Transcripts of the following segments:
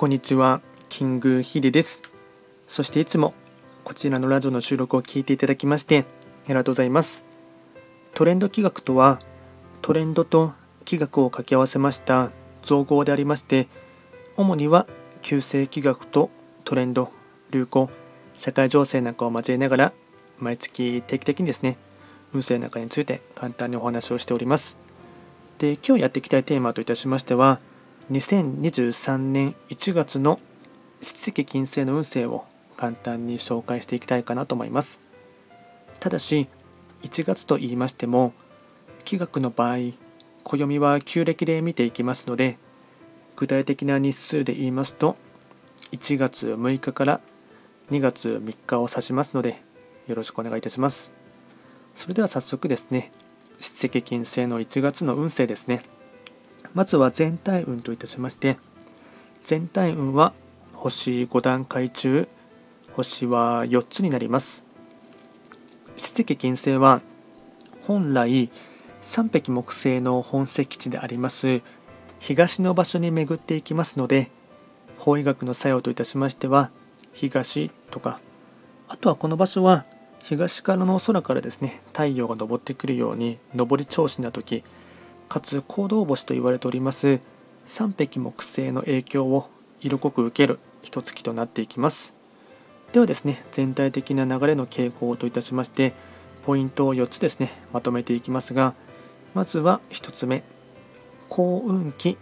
こんにちは、キングヒデです。そしていつもこちらのラジオの収録を聞いていただきましてありがとうございます。トレンド企画とは、トレンドと企画を掛け合わせました造語でありまして、主には旧世企画とトレンド、流行、社会情勢なんかを交えながら、毎月定期的にですね、運勢なんかについて簡単にお話をしております。で、今日やっていきたいテーマといたしましては、2023年1月の七石金星の運勢を簡単に紹介していきたいかなと思います。ただし、1月と言いましても、気学の場合、暦は旧暦で見ていきますので、具体的な日数で言いますと、1月6日から2月3日を指しますので、よろしくお願いいたします。それでは早速ですね、七石金星の1月の運勢ですね。まずは全体運といたしまして全体運は星5段階中星は4つになります。七石金星は本来三匹木星の本石地であります東の場所に巡っていきますので法医学の作用といたしましては東とかあとはこの場所は東からの空からですね太陽が昇ってくるように上り調子な時かつ行動星と言われております。3匹木星の影響を色濃く受ける一月となっていきます。ではですね全体的な流れの傾向といたしましてポイントを4つですねまとめていきますがまずは1つ目。幸運期。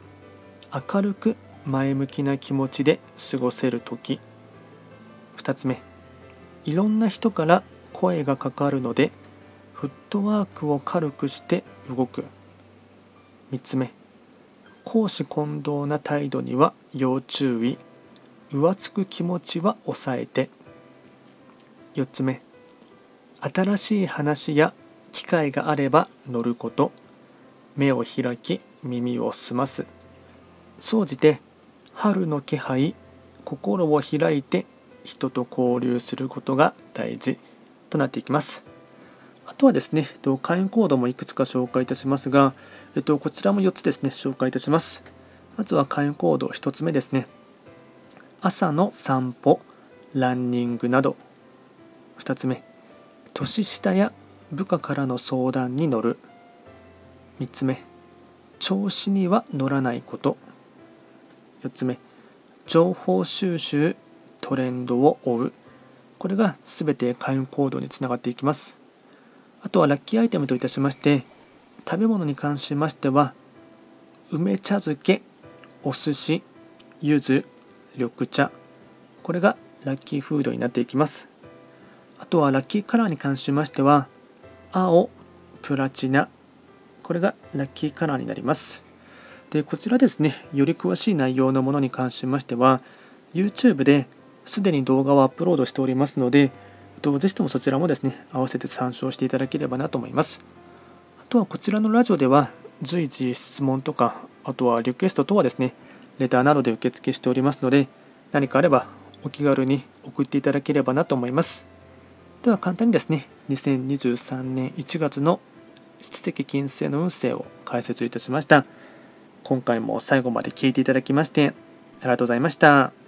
明るく前向きな気持ちで過ごせる時。2つ目。いろんな人から声がかかるのでフットワークを軽くして動く。3つ目。公私混同な態度には要注意。浮つく気持ちは抑えて。4つ目。新しい話や機会があれば乗ること。目を開き耳を澄ます。総じて春の気配心を開いて人と交流することが大事となっていきます。あとはですね、会員コードもいくつか紹介いたしますが、えっと、こちらも4つですね、紹介いたします。まずは会員コード1つ目ですね。朝の散歩、ランニングなど。2つ目、年下や部下からの相談に乗る。3つ目、調子には乗らないこと。4つ目、情報収集、トレンドを追う。これが全て会員コードにつながっていきます。あとはラッキーアイテムといたしまして食べ物に関しましては梅茶漬けお寿司柚子緑茶これがラッキーフードになっていきます。あとはラッキーカラーに関しましては青プラチナこれがラッキーカラーになります。でこちらですねより詳しい内容のものに関しましては YouTube ですでに動画をアップロードしておりますのでと、ぜひともそちらもですね、合わせて参照していただければなと思います。あとはこちらのラジオでは、随時質問とか、あとはリクエスト等はですね、レターなどで受付しておりますので、何かあればお気軽に送っていただければなと思います。では簡単にですね、2023年1月の七石金星の運勢を解説いたしました。今回も最後まで聞いていただきまして、ありがとうございました。